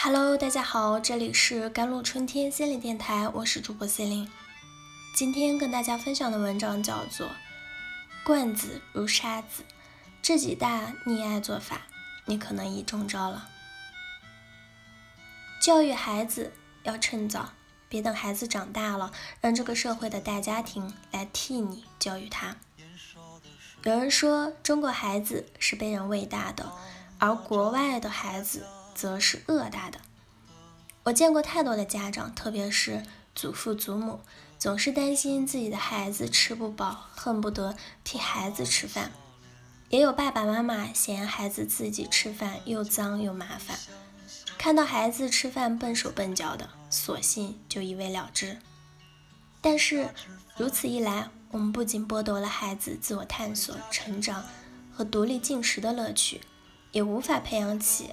Hello，大家好，这里是甘露春天心理电台，我是主播心灵。今天跟大家分享的文章叫做《惯子如杀子》，这几大溺爱做法，你可能已中招了。教育孩子要趁早，别等孩子长大了，让这个社会的大家庭来替你教育他。有人说，中国孩子是被人喂大的，而国外的孩子。则是恶大的。我见过太多的家长，特别是祖父祖母，总是担心自己的孩子吃不饱，恨不得替孩子吃饭；也有爸爸妈妈嫌孩子自己吃饭又脏又麻烦，看到孩子吃饭笨手笨脚的，索性就一为了之。但是如此一来，我们不仅剥夺了孩子自我探索、成长和独立进食的乐趣，也无法培养起。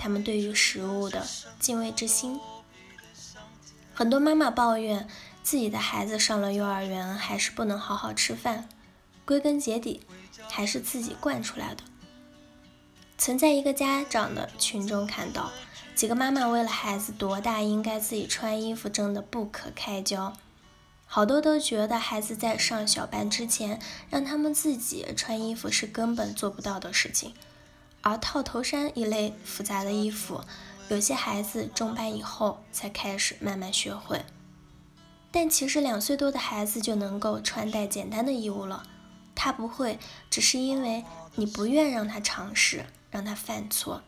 他们对于食物的敬畏之心，很多妈妈抱怨自己的孩子上了幼儿园还是不能好好吃饭，归根结底还是自己惯出来的。曾在一个家长的群中看到，几个妈妈为了孩子多大应该自己穿衣服争得不可开交，好多都觉得孩子在上小班之前让他们自己穿衣服是根本做不到的事情。而套头衫一类复杂的衣服，有些孩子中班以后才开始慢慢学会。但其实两岁多的孩子就能够穿戴简单的衣物了，他不会，只是因为你不愿让他尝试，让他犯错。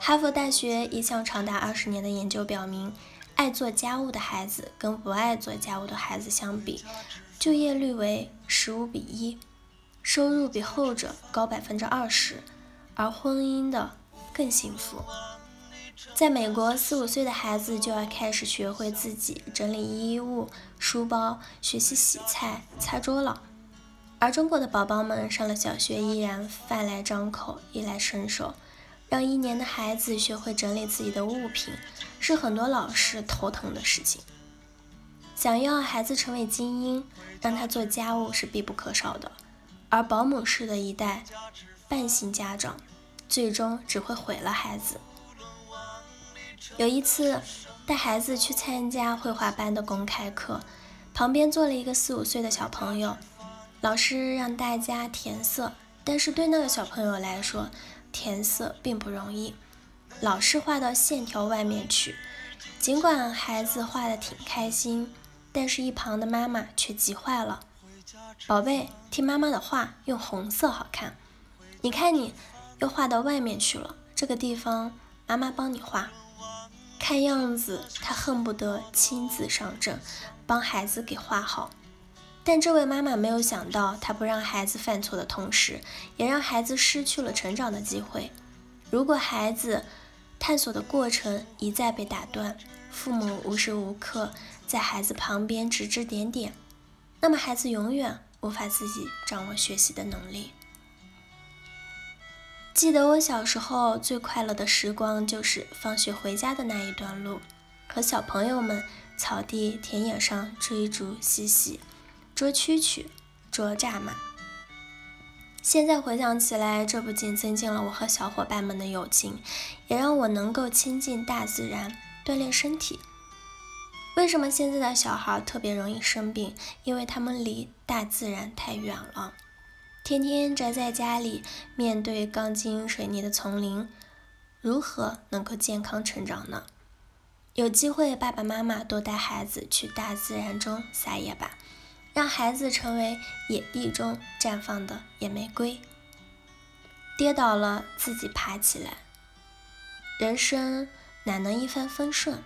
哈佛大学一项长达二十年的研究表明，爱做家务的孩子跟不爱做家务的孩子相比，就业率为十五比一。收入比后者高百分之二十，而婚姻的更幸福。在美国，四五岁的孩子就要开始学会自己整理衣物、书包，学习洗菜、擦桌了。而中国的宝宝们上了小学依然饭来张口、衣来伸手。让一年的孩子学会整理自己的物品，是很多老师头疼的事情。想要孩子成为精英，让他做家务是必不可少的。而保姆式的一代半性家长，最终只会毁了孩子。有一次带孩子去参加绘画班的公开课，旁边坐了一个四五岁的小朋友，老师让大家填色，但是对那个小朋友来说，填色并不容易，老是画到线条外面去。尽管孩子画的挺开心，但是一旁的妈妈却急坏了。宝贝，听妈妈的话，用红色好看。你看，你又画到外面去了。这个地方，妈妈帮你画。看样子，他恨不得亲自上阵，帮孩子给画好。但这位妈妈没有想到，她不让孩子犯错的同时，也让孩子失去了成长的机会。如果孩子探索的过程一再被打断，父母无时无刻在孩子旁边指指点点。那么孩子永远无法自己掌握学习的能力。记得我小时候最快乐的时光，就是放学回家的那一段路，和小朋友们草地、田野上追逐嬉戏，捉蛐蛐、捉蚱蜢。现在回想起来，这不仅增进了我和小伙伴们的友情，也让我能够亲近大自然，锻炼身体。为什么现在的小孩特别容易生病？因为他们离大自然太远了，天天宅在家里，面对钢筋水泥的丛林，如何能够健康成长呢？有机会，爸爸妈妈多带孩子去大自然中撒野吧，让孩子成为野地中绽放的野玫瑰。跌倒了，自己爬起来。人生哪能一帆风顺？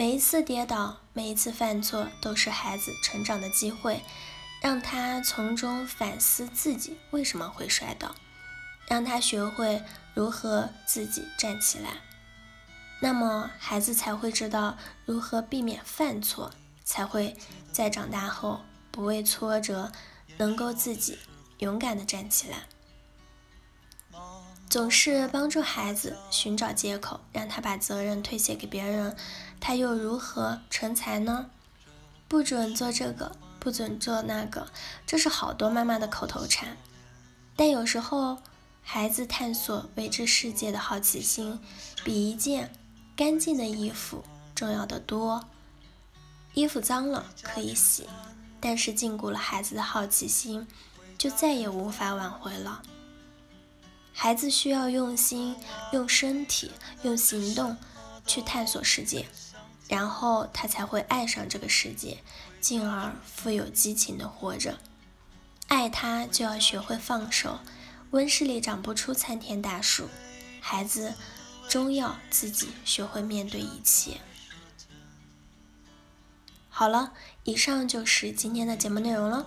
每一次跌倒，每一次犯错，都是孩子成长的机会，让他从中反思自己为什么会摔倒，让他学会如何自己站起来，那么孩子才会知道如何避免犯错，才会在长大后不畏挫折，能够自己勇敢的站起来。总是帮助孩子寻找借口，让他把责任推卸给别人，他又如何成才呢？不准做这个，不准做那个，这是好多妈妈的口头禅。但有时候，孩子探索未知世界的好奇心，比一件干净的衣服重要的多。衣服脏了可以洗，但是禁锢了孩子的好奇心，就再也无法挽回了。孩子需要用心、用身体、用行动去探索世界，然后他才会爱上这个世界，进而富有激情的活着。爱他就要学会放手，温室里长不出参天大树，孩子终要自己学会面对一切。好了，以上就是今天的节目内容了。